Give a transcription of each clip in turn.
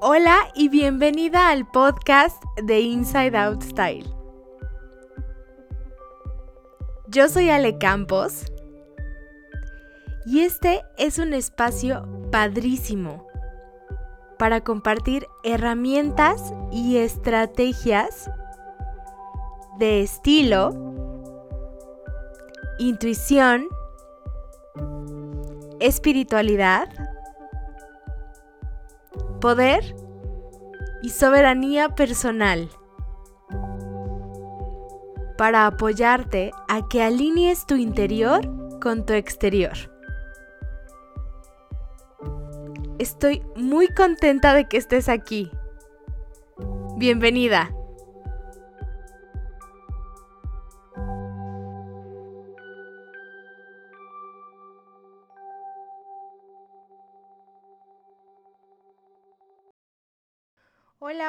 Hola y bienvenida al podcast de Inside Out Style. Yo soy Ale Campos y este es un espacio padrísimo para compartir herramientas y estrategias de estilo, intuición, espiritualidad, poder y soberanía personal para apoyarte a que alinees tu interior con tu exterior. Estoy muy contenta de que estés aquí. Bienvenida.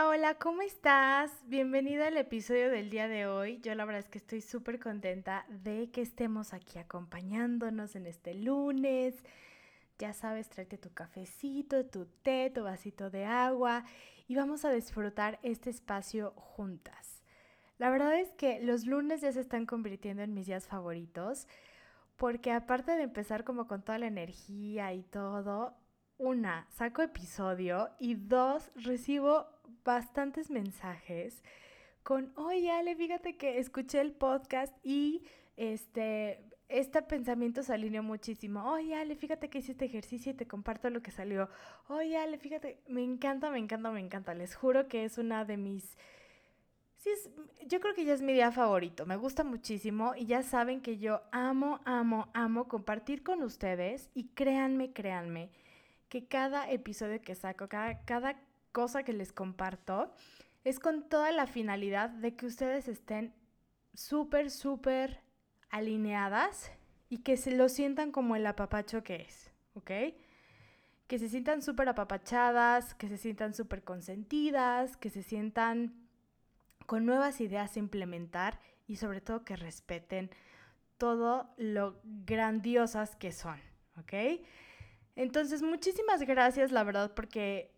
Hola, ¿cómo estás? Bienvenida al episodio del día de hoy. Yo la verdad es que estoy súper contenta de que estemos aquí acompañándonos en este lunes. Ya sabes, tráete tu cafecito, tu té, tu vasito de agua y vamos a disfrutar este espacio juntas. La verdad es que los lunes ya se están convirtiendo en mis días favoritos porque aparte de empezar como con toda la energía y todo, una, saco episodio y dos, recibo bastantes mensajes con, oye Ale, fíjate que escuché el podcast y este, este pensamiento se alineó muchísimo. Oye Ale, fíjate que hiciste ejercicio y te comparto lo que salió. Oye Ale, fíjate, me encanta, me encanta, me encanta. Les juro que es una de mis... Sí, es, yo creo que ya es mi día favorito, me gusta muchísimo y ya saben que yo amo, amo, amo compartir con ustedes y créanme, créanme, que cada episodio que saco, cada, cada cosa que les comparto es con toda la finalidad de que ustedes estén súper, súper alineadas y que se lo sientan como el apapacho que es, ¿ok? Que se sientan súper apapachadas, que se sientan súper consentidas, que se sientan con nuevas ideas a implementar y sobre todo que respeten todo lo grandiosas que son, ¿ok? Entonces, muchísimas gracias, la verdad, porque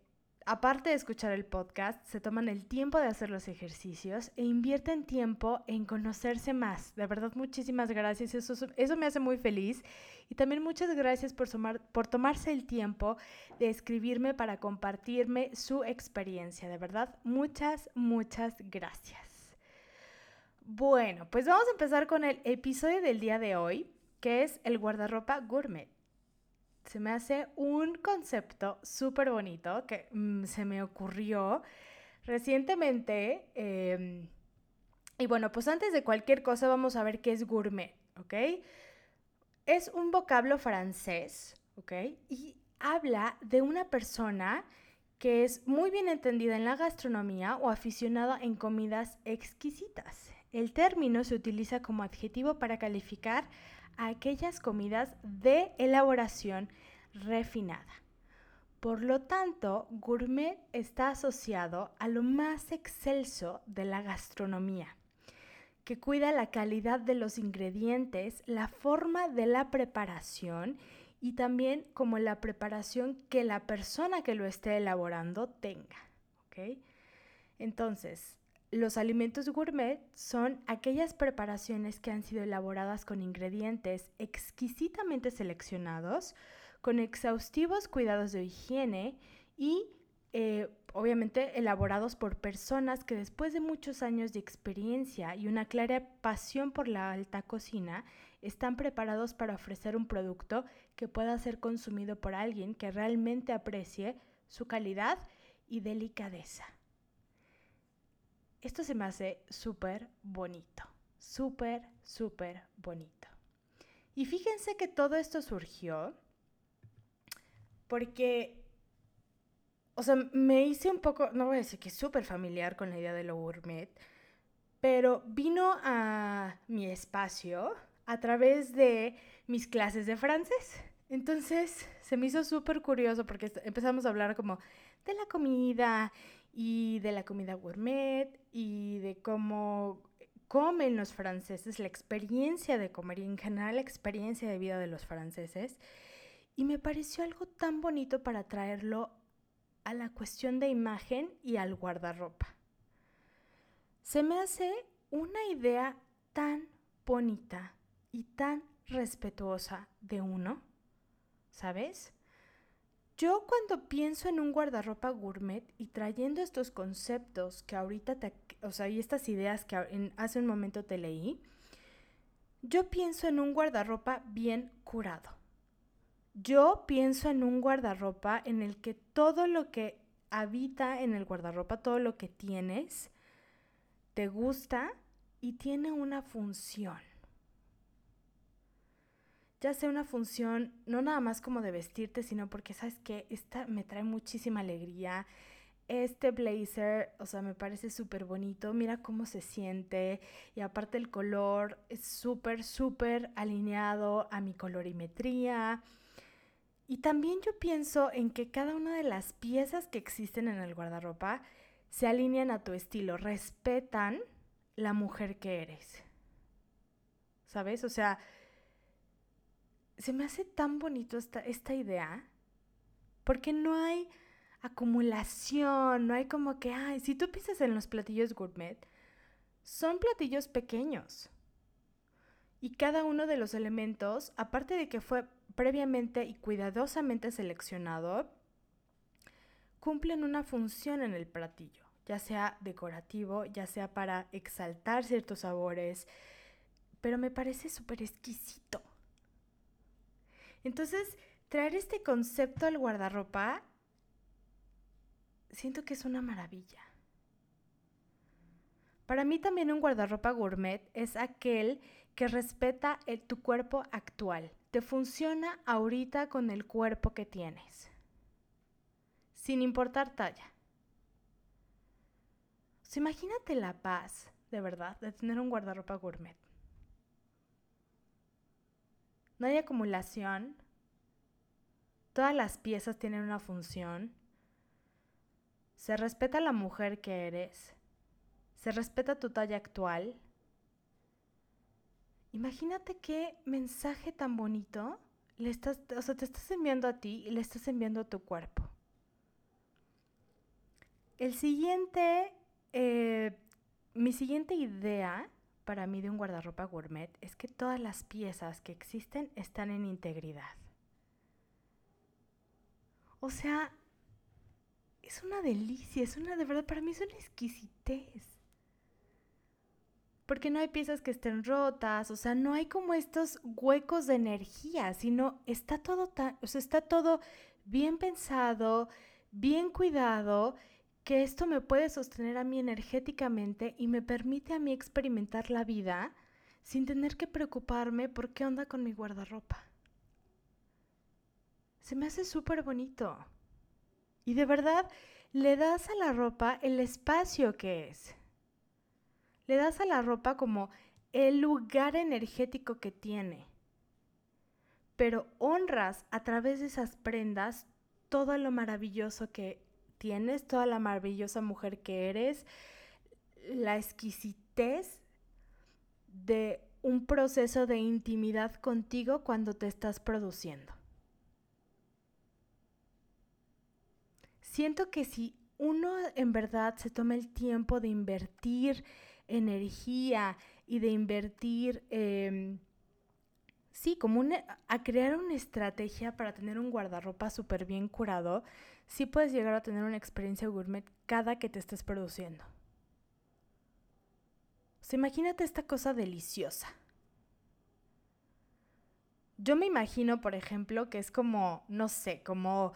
aparte de escuchar el podcast, se toman el tiempo de hacer los ejercicios e invierten tiempo en conocerse más. De verdad, muchísimas gracias. Eso, eso me hace muy feliz. Y también muchas gracias por, por tomarse el tiempo de escribirme para compartirme su experiencia. De verdad, muchas, muchas gracias. Bueno, pues vamos a empezar con el episodio del día de hoy, que es el guardarropa gourmet se me hace un concepto súper bonito que mm, se me ocurrió recientemente. Em, y bueno, pues antes de cualquier cosa vamos a ver qué es gourmet, ¿ok? Es un vocablo francés, ¿ok? Y habla de una persona que es muy bien entendida en la gastronomía o aficionada en comidas exquisitas. El término se utiliza como adjetivo para calificar aquellas comidas de elaboración refinada. Por lo tanto, gourmet está asociado a lo más excelso de la gastronomía, que cuida la calidad de los ingredientes, la forma de la preparación y también como la preparación que la persona que lo esté elaborando tenga. Entonces, los alimentos gourmet son aquellas preparaciones que han sido elaboradas con ingredientes exquisitamente seleccionados, con exhaustivos cuidados de higiene y eh, obviamente elaborados por personas que después de muchos años de experiencia y una clara pasión por la alta cocina, están preparados para ofrecer un producto que pueda ser consumido por alguien que realmente aprecie su calidad y delicadeza. Esto se me hace súper bonito, súper, súper bonito. Y fíjense que todo esto surgió porque, o sea, me hice un poco, no voy a decir que súper familiar con la idea de lo gourmet, pero vino a mi espacio a través de mis clases de francés. Entonces se me hizo súper curioso porque empezamos a hablar como de la comida y de la comida gourmet y de cómo comen los franceses, la experiencia de comer y en general la experiencia de vida de los franceses. Y me pareció algo tan bonito para traerlo a la cuestión de imagen y al guardarropa. Se me hace una idea tan bonita y tan respetuosa de uno, ¿sabes? Yo cuando pienso en un guardarropa gourmet y trayendo estos conceptos que ahorita te, o sea, y estas ideas que hace un momento te leí, yo pienso en un guardarropa bien curado. Yo pienso en un guardarropa en el que todo lo que habita en el guardarropa, todo lo que tienes, te gusta y tiene una función ya sea una función, no nada más como de vestirte, sino porque, ¿sabes que Esta me trae muchísima alegría. Este blazer, o sea, me parece súper bonito. Mira cómo se siente. Y aparte el color es súper, súper alineado a mi colorimetría. Y también yo pienso en que cada una de las piezas que existen en el guardarropa se alinean a tu estilo, respetan la mujer que eres. ¿Sabes? O sea, se me hace tan bonito esta, esta idea, porque no hay acumulación, no hay como que, ay, si tú piensas en los platillos gourmet, son platillos pequeños. Y cada uno de los elementos, aparte de que fue previamente y cuidadosamente seleccionado, cumplen una función en el platillo, ya sea decorativo, ya sea para exaltar ciertos sabores, pero me parece súper exquisito. Entonces, traer este concepto al guardarropa, siento que es una maravilla. Para mí también un guardarropa gourmet es aquel que respeta tu cuerpo actual. Te funciona ahorita con el cuerpo que tienes. Sin importar talla. imagínate la paz, de verdad, de tener un guardarropa gourmet. No hay acumulación. Todas las piezas tienen una función. Se respeta la mujer que eres. Se respeta tu talla actual. Imagínate qué mensaje tan bonito le estás, o sea, te estás enviando a ti y le estás enviando a tu cuerpo. El siguiente, eh, mi siguiente idea para mí de un guardarropa gourmet es que todas las piezas que existen están en integridad. O sea, es una delicia, es una de verdad, para mí es una exquisitez. Porque no hay piezas que estén rotas, o sea, no hay como estos huecos de energía, sino está todo tan, o sea, está todo bien pensado, bien cuidado que esto me puede sostener a mí energéticamente y me permite a mí experimentar la vida sin tener que preocuparme por qué onda con mi guardarropa. Se me hace súper bonito. Y de verdad, le das a la ropa el espacio que es. Le das a la ropa como el lugar energético que tiene. Pero honras a través de esas prendas todo lo maravilloso que tienes, toda la maravillosa mujer que eres, la exquisitez de un proceso de intimidad contigo cuando te estás produciendo. Siento que si uno en verdad se toma el tiempo de invertir energía y de invertir, em, sí, como a crear una estrategia para tener un guardarropa súper bien curado, sí puedes llegar a tener una experiencia gourmet cada que te estés produciendo. O imagínate esta cosa deliciosa. Yo me imagino, por ejemplo, que es como, no sé, como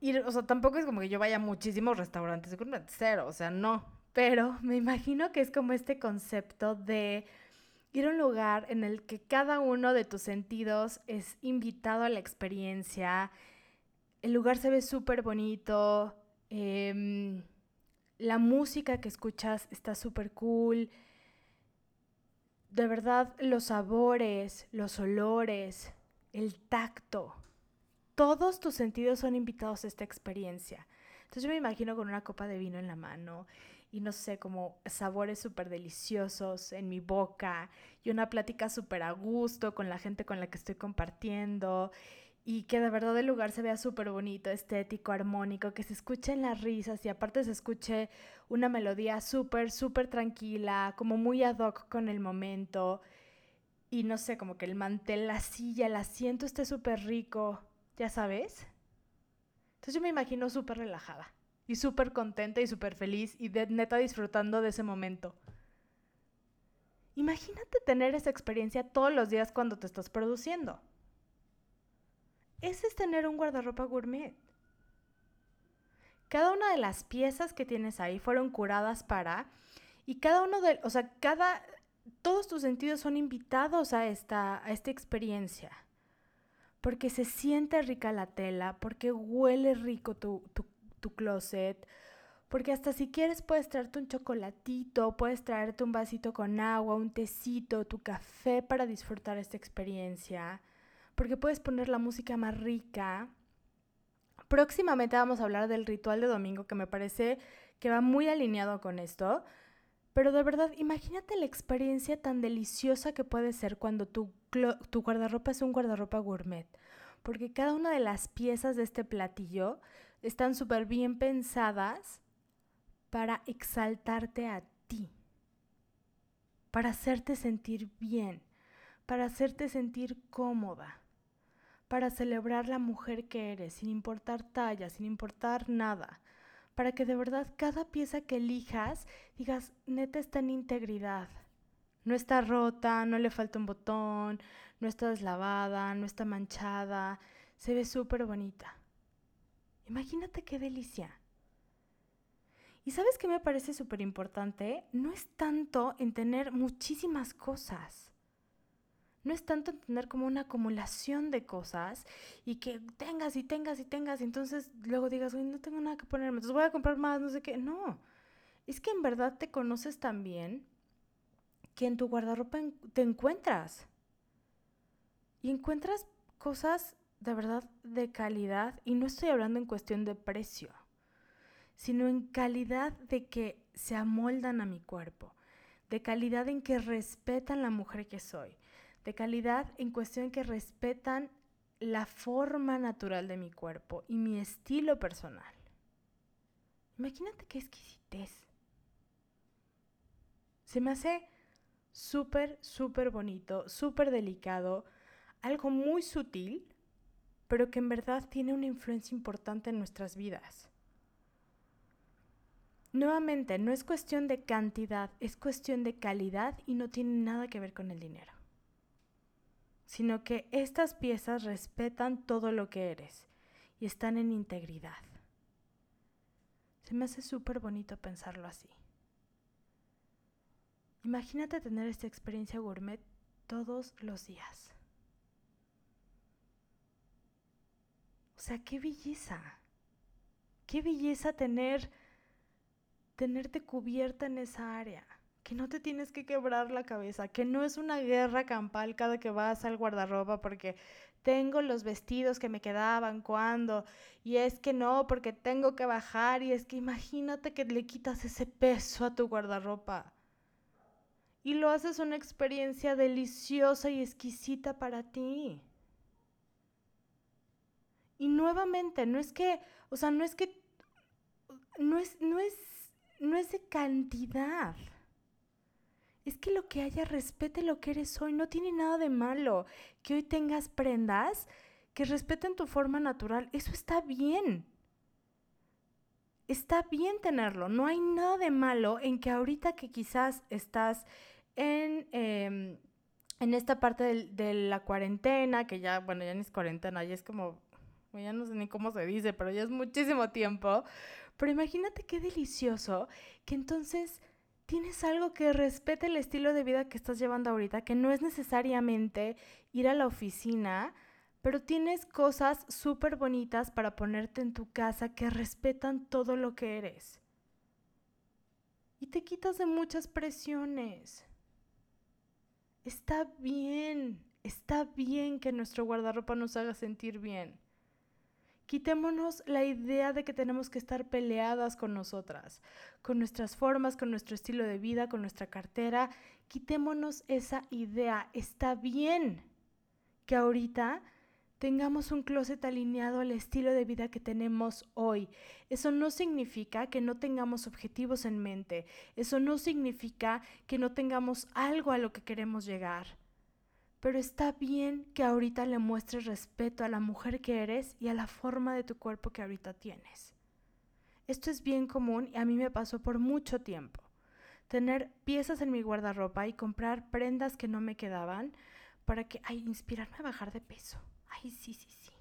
ir, o sea, tampoco es como que yo vaya a muchísimos restaurantes gourmet, cero, o sea, no. Pero me imagino que es como este concepto de ir a un lugar en el que cada uno de tus sentidos es invitado a la experiencia, el lugar se ve súper bonito, em, la música que escuchas está súper cool, de verdad los sabores, los olores, el tacto, todos tus sentidos son invitados a esta experiencia. Entonces yo me imagino con una copa de vino en la mano y no sé, como sabores súper deliciosos en mi boca y una plática súper a gusto con la gente con la que estoy compartiendo y que de verdad el lugar se vea súper bonito, estético, armónico, que se escuchen las risas y aparte se escuche una melodía súper, súper tranquila, como muy ad hoc con el momento. Y no sé, como que el mantel, la silla, el asiento esté súper rico, ya sabes. Entonces yo me imagino súper relajada y súper contenta y súper feliz y neta disfrutando de ese momento. Imagínate tener esa experiencia todos los días cuando te estás produciendo. Ese es tener un guardarropa gourmet. Cada una de las piezas que tienes ahí fueron curadas para y cada uno de, o sea, cada todos tus sentidos son invitados a esta a esta experiencia. Porque se siente rica la tela, porque huele rico tu, tu, tu closet, porque hasta si quieres puedes traerte un chocolatito, puedes traerte un vasito con agua, un tecito, tu café para disfrutar esta experiencia. Porque puedes poner la música más rica. Próximamente vamos a hablar del ritual de domingo que me parece que va muy alineado con esto. Pero de verdad, imagínate la experiencia tan deliciosa que puede ser cuando tu, tu guardarropa es un guardarropa gourmet. Porque cada una de las piezas de este platillo están súper bien pensadas para exaltarte a ti, para hacerte sentir bien, para hacerte sentir cómoda, para celebrar la mujer que eres, sin importar talla, sin importar nada, para que de verdad cada pieza que elijas digas, neta está en integridad. No está rota, no le falta un botón, no está deslavada, no está manchada, se ve súper bonita. Imagínate qué delicia. Y sabes qué me parece súper importante? No es tanto en tener muchísimas cosas. No es tanto en tener como una acumulación de cosas y que tengas y tengas y tengas y entonces luego digas, uy, no tengo nada que ponerme, entonces voy a comprar más, no sé qué. No, es que en verdad te conoces tan bien que en tu guardarropa te encuentras. Y encuentras cosas de verdad de calidad y no estoy hablando en cuestión de precio sino en calidad de que se amoldan a mi cuerpo, de calidad en que respetan la mujer que soy, de calidad en cuestión que respetan la forma natural de mi cuerpo y mi estilo personal. Imagínate qué exquisitez. Se me hace súper, súper bonito, súper delicado, algo muy sutil, pero que en verdad tiene una influencia importante en nuestras vidas. Nuevamente, no es cuestión de cantidad, es cuestión de calidad y no tiene nada que ver con el dinero. Sino que estas piezas respetan todo lo que eres y están en integridad. Se me hace súper bonito pensarlo así. Imagínate tener esta experiencia gourmet todos los días. O sea, qué belleza. Qué belleza tener tenerte cubierta en esa área, que no te tienes que quebrar la cabeza, que no es una guerra campal cada que vas al guardarropa porque tengo los vestidos que me quedaban cuando, y es que no, porque tengo que bajar, y es que imagínate que le quitas ese peso a tu guardarropa. Y lo haces una experiencia deliciosa y exquisita para ti. Y nuevamente, no es que, o sea, no es que, no es, no es no es de cantidad. Es que lo que haya respete lo que eres hoy. No tiene nada de malo. Que hoy tengas prendas que respeten tu forma natural. Eso está bien. Está bien tenerlo. No hay nada de malo en que ahorita que quizás estás en, em, en esta parte de, de, la cuarentena, que ya, bueno, ya no es cuarentena, ya es como, ya no sé ni cómo se dice, pero ya es muchísimo tiempo. Pero imagínate qué delicioso que entonces tienes algo que respete el estilo de vida que estás llevando ahorita, que no es necesariamente ir a la oficina, pero tienes cosas súper bonitas para ponerte en tu casa que respetan todo lo que eres. Y te quitas de muchas presiones. Está bien, está bien que nuestro guardarropa nos haga sentir bien. Quitémonos la idea de que tenemos que estar peleadas con nosotras, con nuestras formas, con nuestro estilo de vida, con nuestra cartera. Quitémonos esa idea. Está bien que ahorita tengamos un closet alineado al estilo de vida que tenemos hoy. Eso no significa que no tengamos objetivos en mente. Eso no significa que no tengamos algo a lo que queremos llegar. Pero está bien que ahorita le muestres respeto a la mujer que eres y a la forma de tu cuerpo que ahorita tienes. Esto es bien común y a mí me pasó por mucho tiempo. Tener piezas en mi guardarropa y comprar prendas que no me quedaban para que, ay, inspirarme a bajar de peso ay, sí, sí, sí.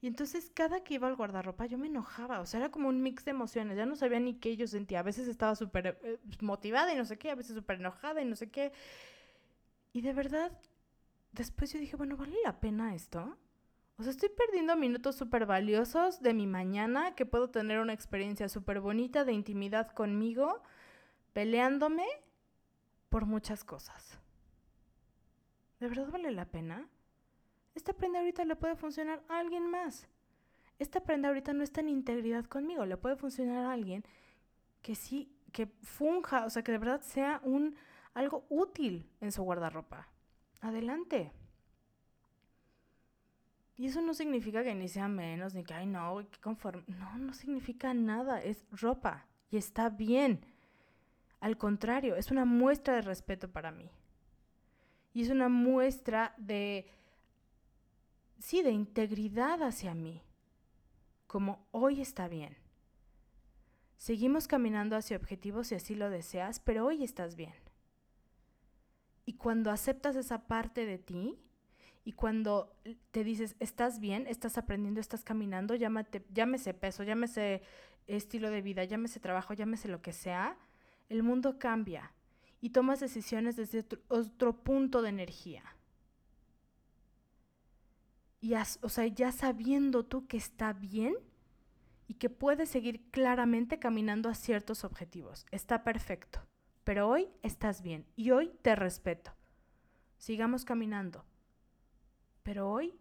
Y entonces cada que iba al guardarropa yo me enojaba, o sea, era como un mix de emociones, ya no sabía ni qué yo sentía, a veces estaba súper eh, motivada y no sé qué, a veces súper enojada y no sé qué. Y de verdad, después yo dije, bueno, ¿vale la pena esto? O sea, estoy perdiendo minutos súper valiosos de mi mañana, que puedo tener una experiencia súper bonita de intimidad conmigo, peleándome por muchas cosas. ¿De verdad vale la pena? esta prenda ahorita le puede funcionar a alguien más. Esta prenda ahorita no está en integridad conmigo, le puede funcionar a alguien que sí, que funja, o sea, que de verdad sea un algo útil en su guardarropa. Adelante. Y eso no significa que ni sea menos, ni que, ay, no, que conforme. No, no significa nada. Es ropa y está bien. Al contrario, es una muestra de respeto para mí. Y es una muestra de sí, de integridad hacia mí, como hoy está bien. Seguimos caminando hacia objetivos si así lo deseas, pero hoy estás bien. Y cuando aceptas esa parte de ti y cuando te dices, estás bien, estás aprendiendo, estás caminando, llámate, llámese peso, llámese estilo de vida, llámese trabajo, llámese lo que sea, el mundo cambia y tomas decisiones desde otro punto de energía y o sea, ya sabiendo tú que está bien y que puedes seguir claramente caminando a ciertos objetivos. Está perfecto. Pero hoy estás bien y hoy te respeto. Sigamos caminando. Pero hoy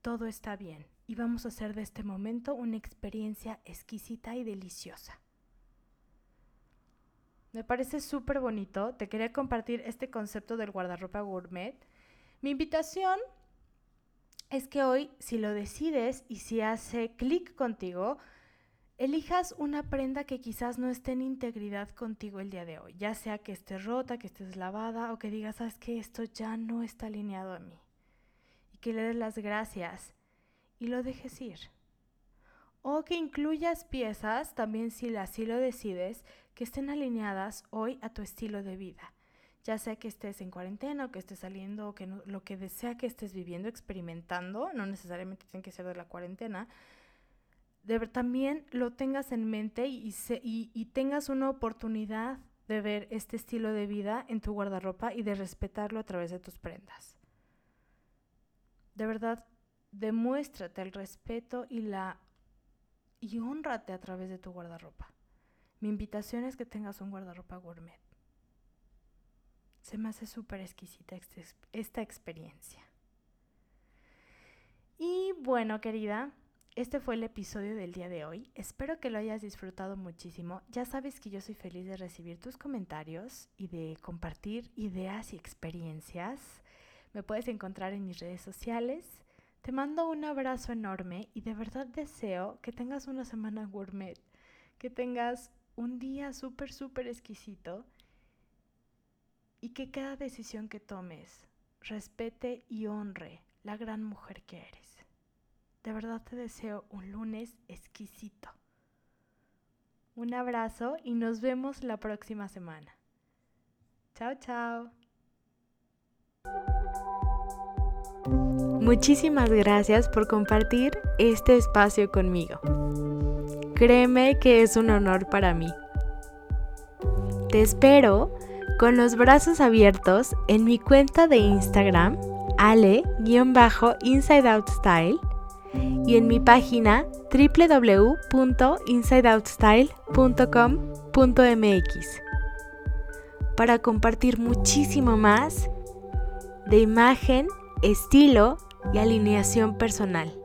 todo está bien y vamos a hacer de este momento una experiencia exquisita y deliciosa. Me parece súper bonito. Te quería compartir este concepto del guardarropa gourmet. Mi invitación es que hoy, si lo decides y si hace clic contigo, elijas una prenda que quizás no esté en integridad contigo el día de hoy, ya sea que esté rota, que estés lavada o que digas, sabes que esto ya no está alineado a mí. Y que le des las gracias y lo dejes ir. O que incluyas piezas, también si así lo decides, que estén alineadas hoy a tu estilo de vida ya sea que estés en cuarentena o que estés saliendo o que lo que desea que estés viviendo, experimentando, no necesariamente tiene que ser de la cuarentena, de, también lo tengas en mente y, y tengas una oportunidad de ver este estilo de vida en tu guardarropa y de respetarlo a través de tus prendas. De verdad, demuéstrate el respeto y la y honrate a través de tu guardarropa. Mi invitación es que tengas un guardarropa gourmet. Se me hace súper exquisita esta experiencia. Y bueno, querida, este fue el episodio del día de hoy. Espero que lo hayas disfrutado muchísimo. Ya sabes que yo soy feliz de recibir tus comentarios y de compartir ideas y experiencias. Me puedes encontrar en mis redes sociales. Te mando un abrazo enorme y de verdad deseo que tengas una semana gourmet, que tengas un día súper, súper exquisito y que cada decisión que tomes respete y honre la gran mujer que eres. De verdad te deseo un lunes exquisito. Un abrazo y nos vemos la próxima semana. Chao, chao. Muchísimas gracias por compartir este espacio conmigo. Créeme que es un honor para mí. Te espero con los brazos abiertos en mi cuenta de Instagram, ale-insideoutstyle, y en mi página www.insideoutstyle.com.mx para compartir muchísimo más de imagen, estilo y alineación personal.